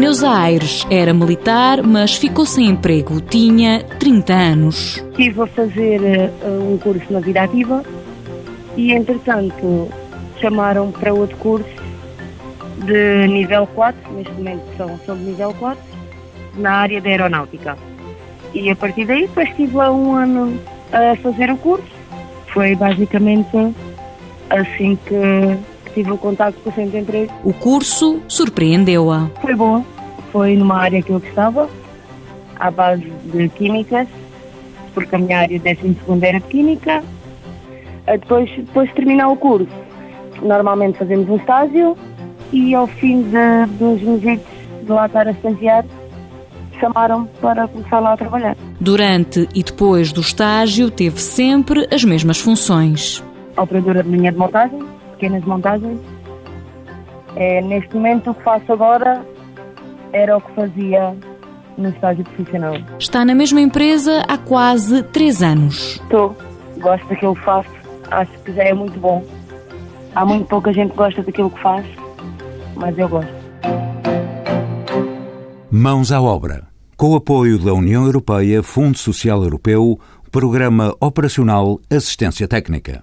Neuza Aires era militar, mas ficou sem emprego. Tinha 30 anos. Estive a fazer uh, um curso na vida ativa e, entretanto, chamaram para outro curso de nível 4, neste momento são, são de nível 4, na área da aeronáutica. E a partir daí, depois estive lá um ano a fazer o curso. Foi basicamente assim que tive o contato com o centro de emprego. O curso surpreendeu-a. Foi bom, foi numa área que eu gostava, à base de químicas, porque a minha área de 12 era de química. Eh, depois, depois de terminar o curso, normalmente fazemos um estágio e ao fim de, uns meses de lá estar a estagiar, chamaram para começar lá a trabalhar. Durante e depois do estágio, teve sempre as mesmas funções. Operadora de linha de montagem, pequenas montagens. É, neste momento, o que faço agora era o que fazia no estágio profissional. Está na mesma empresa há quase três anos. Estou, gosto daquilo que faço, acho que já é muito bom. Há muito pouca gente que gosta daquilo que faz, mas eu gosto. Mãos à obra. Com o apoio da União Europeia, Fundo Social Europeu, Programa Operacional Assistência Técnica.